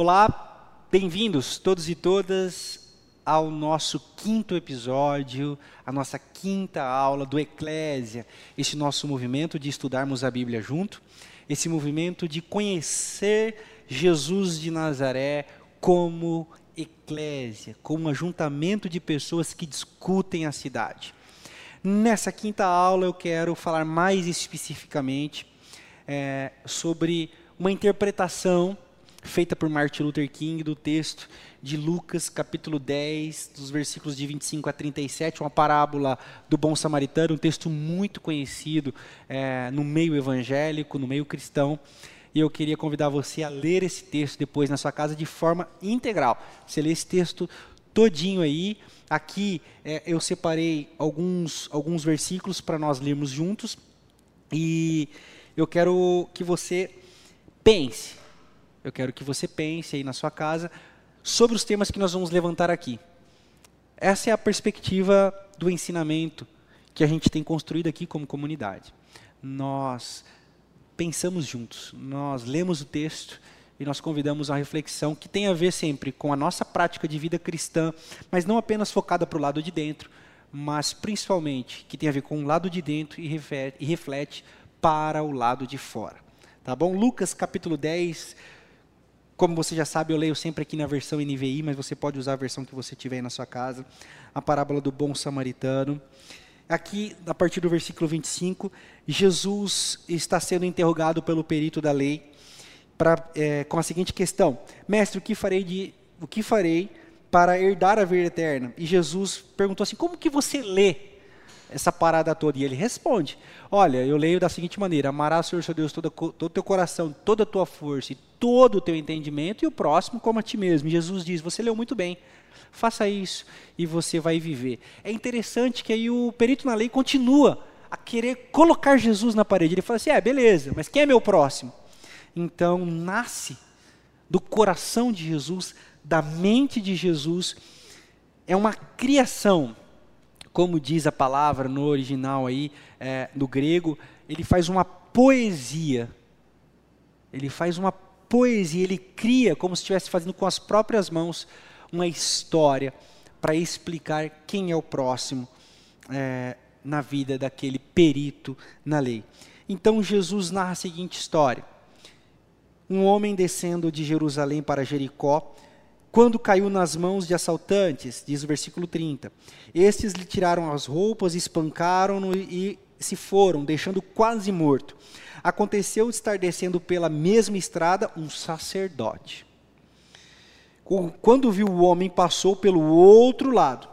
Olá, bem-vindos todos e todas ao nosso quinto episódio, a nossa quinta aula do Eclésia, esse nosso movimento de estudarmos a Bíblia junto, esse movimento de conhecer Jesus de Nazaré como eclésia, como um ajuntamento de pessoas que discutem a cidade. Nessa quinta aula eu quero falar mais especificamente é, sobre uma interpretação feita por Martin Luther King do texto de Lucas, capítulo 10, dos versículos de 25 a 37, uma parábola do bom samaritano, um texto muito conhecido é, no meio evangélico, no meio cristão. E eu queria convidar você a ler esse texto depois na sua casa de forma integral. Você lê esse texto todinho aí. Aqui é, eu separei alguns, alguns versículos para nós lermos juntos. E eu quero que você pense eu quero que você pense aí na sua casa sobre os temas que nós vamos levantar aqui. Essa é a perspectiva do ensinamento que a gente tem construído aqui como comunidade. Nós pensamos juntos, nós lemos o texto e nós convidamos a reflexão que tem a ver sempre com a nossa prática de vida cristã, mas não apenas focada para o lado de dentro, mas principalmente que tem a ver com o lado de dentro e reflete, e reflete para o lado de fora. Tá bom? Lucas capítulo 10, como você já sabe, eu leio sempre aqui na versão NVI, mas você pode usar a versão que você tiver aí na sua casa. A parábola do bom samaritano. Aqui, a partir do versículo 25, Jesus está sendo interrogado pelo perito da lei pra, é, com a seguinte questão: Mestre, o que farei de, o que farei para herdar a vida eterna? E Jesus perguntou assim: Como que você lê essa parada toda? E ele responde: Olha, eu leio da seguinte maneira: Amarás o Senhor seu Deus todo o teu coração, toda a tua força e todo o teu entendimento, e o próximo como a ti mesmo. E Jesus diz: Você leu muito bem, faça isso e você vai viver. É interessante que aí o perito na lei continua a querer colocar Jesus na parede. Ele fala assim: É, beleza, mas quem é meu próximo? Então, nasce do coração de Jesus, da mente de Jesus, é uma criação como diz a palavra no original aí, é, no grego, ele faz uma poesia. Ele faz uma poesia, ele cria, como se estivesse fazendo com as próprias mãos, uma história para explicar quem é o próximo é, na vida daquele perito na lei. Então Jesus narra a seguinte história: um homem descendo de Jerusalém para Jericó quando caiu nas mãos de assaltantes, diz o versículo 30. Estes lhe tiraram as roupas, espancaram-no e se foram, deixando quase morto. Aconteceu estar descendo pela mesma estrada um sacerdote. Quando viu o homem, passou pelo outro lado.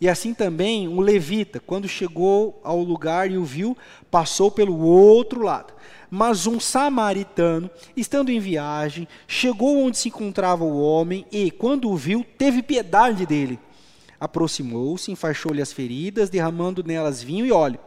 E assim também um levita, quando chegou ao lugar e o viu, passou pelo outro lado. Mas um samaritano, estando em viagem, chegou onde se encontrava o homem e, quando o viu, teve piedade dele. Aproximou-se, enfaixou-lhe as feridas, derramando nelas vinho e óleo.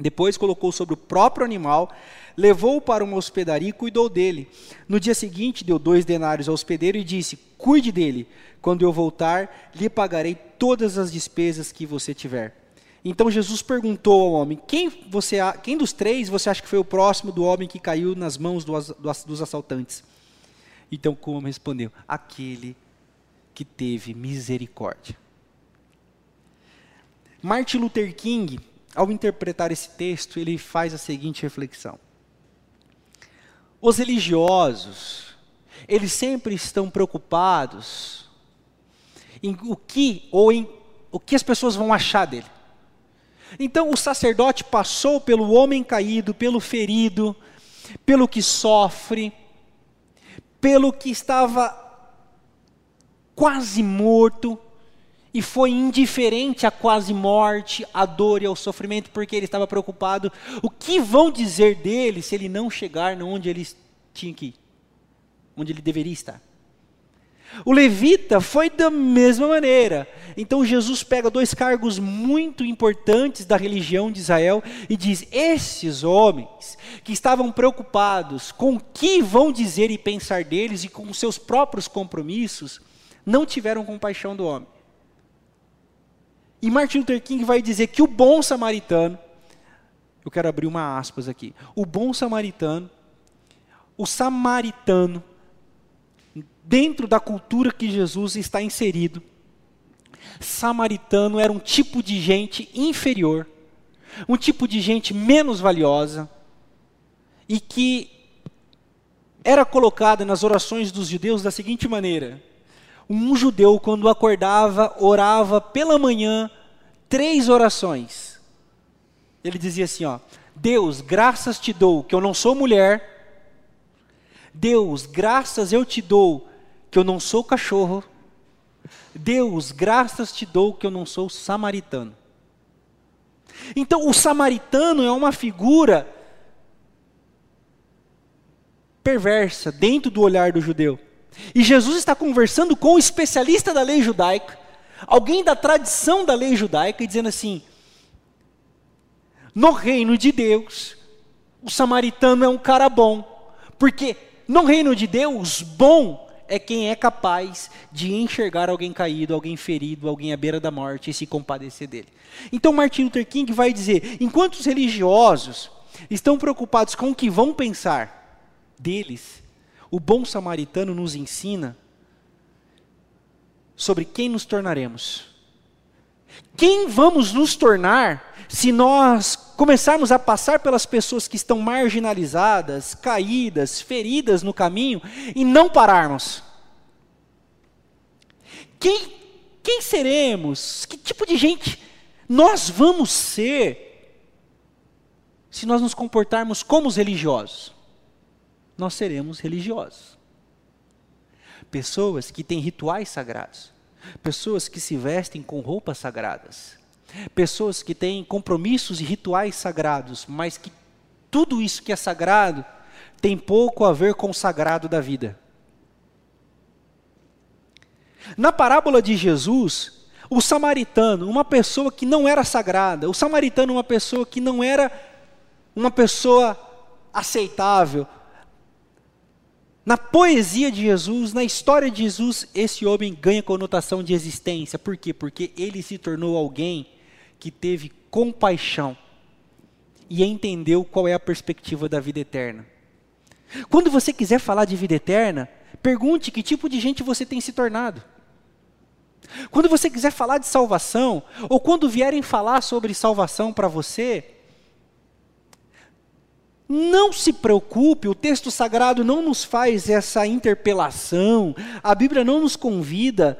Depois colocou sobre o próprio animal, levou-o para uma hospedaria e cuidou dele. No dia seguinte, deu dois denários ao hospedeiro e disse: Cuide dele. Quando eu voltar, lhe pagarei todas as despesas que você tiver. Então Jesus perguntou ao homem: quem, você, quem dos três você acha que foi o próximo do homem que caiu nas mãos do, do, dos assaltantes? Então o homem respondeu: aquele que teve misericórdia. Martin Luther King, ao interpretar esse texto, ele faz a seguinte reflexão: os religiosos, eles sempre estão preocupados em o que ou em o que as pessoas vão achar dele. Então o sacerdote passou pelo homem caído, pelo ferido, pelo que sofre, pelo que estava quase morto e foi indiferente à quase morte, à dor e ao sofrimento, porque ele estava preocupado o que vão dizer dele se ele não chegar onde ele tinha que ir, onde ele deveria estar. O levita foi da mesma maneira. Então Jesus pega dois cargos muito importantes da religião de Israel e diz: esses homens que estavam preocupados com o que vão dizer e pensar deles e com seus próprios compromissos, não tiveram compaixão do homem. E Martin Luther King vai dizer que o bom samaritano, eu quero abrir uma aspas aqui, o bom samaritano, o samaritano, dentro da cultura que Jesus está inserido, samaritano era um tipo de gente inferior, um tipo de gente menos valiosa, e que era colocada nas orações dos judeus da seguinte maneira: um judeu, quando acordava, orava pela manhã três orações. Ele dizia assim: ó, Deus, graças te dou que eu não sou mulher. Deus, graças eu te dou que eu não sou cachorro. Deus, graças te dou que eu não sou samaritano. Então, o samaritano é uma figura perversa dentro do olhar do judeu. E Jesus está conversando com o especialista da lei judaica, alguém da tradição da lei judaica, e dizendo assim: no reino de Deus, o samaritano é um cara bom, porque no reino de Deus, bom é quem é capaz de enxergar alguém caído, alguém ferido, alguém à beira da morte e se compadecer dele. Então Martin Luther King vai dizer: enquanto os religiosos estão preocupados com o que vão pensar deles, o bom samaritano nos ensina sobre quem nos tornaremos. Quem vamos nos tornar se nós começarmos a passar pelas pessoas que estão marginalizadas, caídas, feridas no caminho e não pararmos? Quem, quem seremos? Que tipo de gente nós vamos ser se nós nos comportarmos como os religiosos? nós seremos religiosos. Pessoas que têm rituais sagrados, pessoas que se vestem com roupas sagradas, pessoas que têm compromissos e rituais sagrados, mas que tudo isso que é sagrado tem pouco a ver com o sagrado da vida. Na parábola de Jesus, o samaritano, uma pessoa que não era sagrada, o samaritano, uma pessoa que não era uma pessoa aceitável, na poesia de Jesus, na história de Jesus, esse homem ganha conotação de existência. Por quê? Porque ele se tornou alguém que teve compaixão e entendeu qual é a perspectiva da vida eterna. Quando você quiser falar de vida eterna, pergunte que tipo de gente você tem se tornado. Quando você quiser falar de salvação, ou quando vierem falar sobre salvação para você, não se preocupe, o texto sagrado não nos faz essa interpelação, a Bíblia não nos convida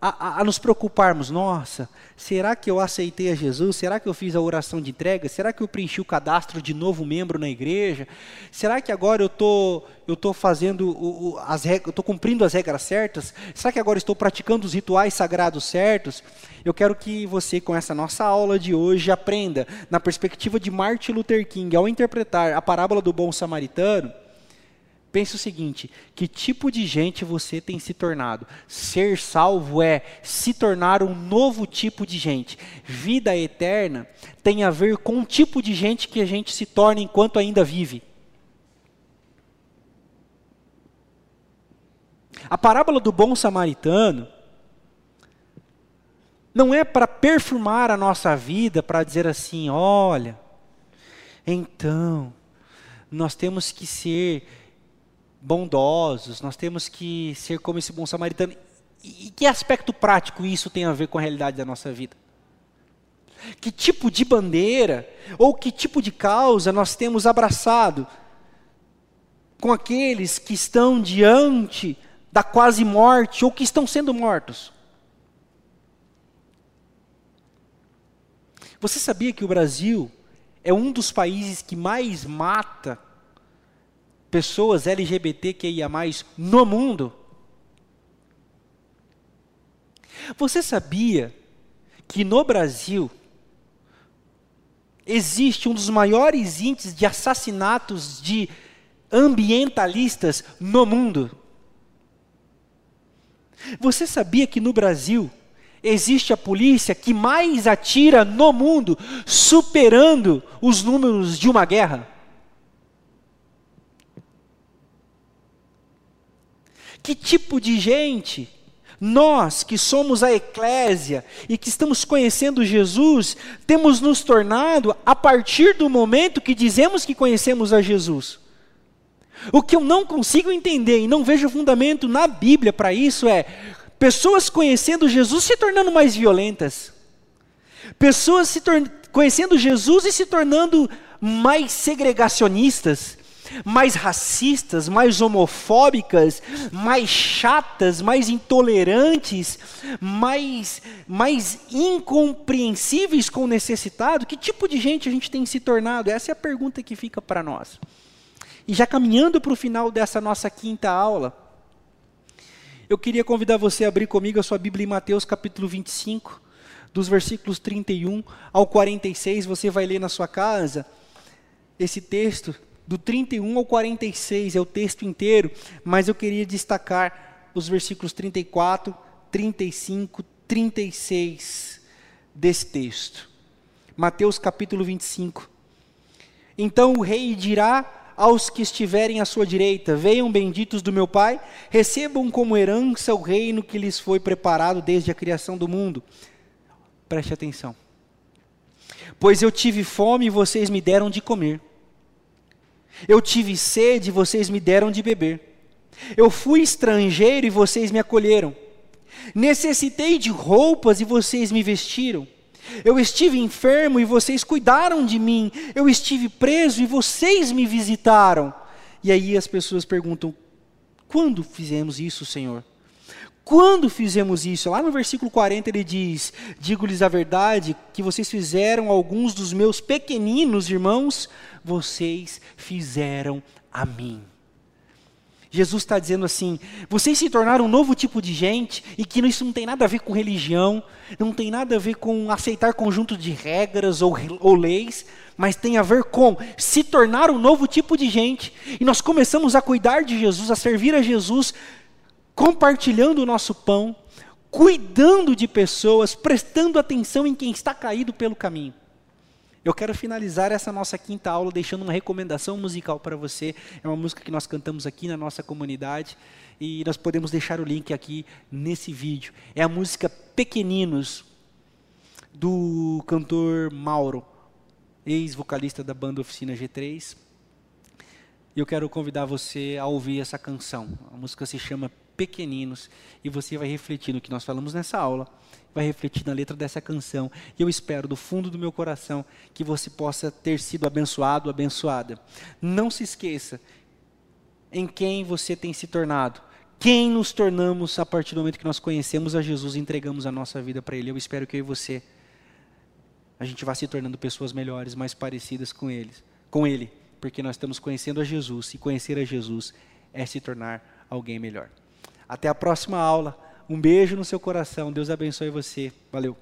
a, a, a, nos preocuparmos. Nossa, será que eu aceitei a Jesus? Será que eu fiz a oração de entrega? Será que eu preenchi o cadastro de novo membro na igreja? Será que agora eu tô, eu tô fazendo o, o, as regras, estou cumprindo as regras certas? Será que agora estou praticando os rituais sagrados certos? Eu quero que você, com essa nossa aula de hoje, aprenda na perspectiva de Martin Luther King, ao interpretar a parábola do bom samaritano Pense o seguinte: que tipo de gente você tem se tornado? Ser salvo é se tornar um novo tipo de gente. Vida eterna tem a ver com o tipo de gente que a gente se torna enquanto ainda vive. A parábola do bom samaritano não é para perfumar a nossa vida, para dizer assim: olha, então, nós temos que ser bondosos, nós temos que ser como esse bom samaritano. E que aspecto prático isso tem a ver com a realidade da nossa vida? Que tipo de bandeira ou que tipo de causa nós temos abraçado com aqueles que estão diante da quase morte ou que estão sendo mortos? Você sabia que o Brasil é um dos países que mais mata pessoas LGBTQIA+, no mundo. Você sabia que no Brasil existe um dos maiores índices de assassinatos de ambientalistas no mundo? Você sabia que no Brasil existe a polícia que mais atira no mundo, superando os números de uma guerra? Que tipo de gente? Nós que somos a eclésia e que estamos conhecendo Jesus, temos nos tornado a partir do momento que dizemos que conhecemos a Jesus? O que eu não consigo entender e não vejo fundamento na Bíblia para isso é pessoas conhecendo Jesus se tornando mais violentas, pessoas conhecendo Jesus e se tornando mais segregacionistas, mais racistas, mais homofóbicas, mais chatas, mais intolerantes, mais, mais incompreensíveis com o necessitado? Que tipo de gente a gente tem se tornado? Essa é a pergunta que fica para nós. E já caminhando para o final dessa nossa quinta aula, eu queria convidar você a abrir comigo a sua Bíblia em Mateus capítulo 25, dos versículos 31 ao 46. Você vai ler na sua casa esse texto do 31 ao 46, é o texto inteiro, mas eu queria destacar os versículos 34, 35, 36 desse texto. Mateus capítulo 25. Então o rei dirá aos que estiverem à sua direita: Venham benditos do meu Pai, recebam como herança o reino que lhes foi preparado desde a criação do mundo. Preste atenção. Pois eu tive fome e vocês me deram de comer. Eu tive sede e vocês me deram de beber. Eu fui estrangeiro e vocês me acolheram. Necessitei de roupas e vocês me vestiram. Eu estive enfermo e vocês cuidaram de mim. Eu estive preso e vocês me visitaram. E aí as pessoas perguntam: quando fizemos isso, Senhor? Quando fizemos isso? Lá no versículo 40 ele diz: Digo-lhes a verdade, que vocês fizeram alguns dos meus pequeninos irmãos vocês fizeram a mim. Jesus está dizendo assim: vocês se tornaram um novo tipo de gente, e que isso não tem nada a ver com religião, não tem nada a ver com aceitar conjunto de regras ou, ou leis, mas tem a ver com se tornar um novo tipo de gente. E nós começamos a cuidar de Jesus, a servir a Jesus, compartilhando o nosso pão, cuidando de pessoas, prestando atenção em quem está caído pelo caminho. Eu quero finalizar essa nossa quinta aula deixando uma recomendação musical para você. É uma música que nós cantamos aqui na nossa comunidade e nós podemos deixar o link aqui nesse vídeo. É a música Pequeninos do cantor Mauro, ex-vocalista da banda Oficina G3. E eu quero convidar você a ouvir essa canção. A música se chama Pequeninos e você vai refletir no que nós falamos nessa aula vai refletir na letra dessa canção. E eu espero do fundo do meu coração que você possa ter sido abençoado, abençoada. Não se esqueça em quem você tem se tornado. Quem nos tornamos a partir do momento que nós conhecemos a Jesus e entregamos a nossa vida para Ele. Eu espero que eu e você a gente vá se tornando pessoas melhores, mais parecidas com eles, com Ele, porque nós estamos conhecendo a Jesus e conhecer a Jesus é se tornar alguém melhor. Até a próxima aula. Um beijo no seu coração. Deus abençoe você. Valeu.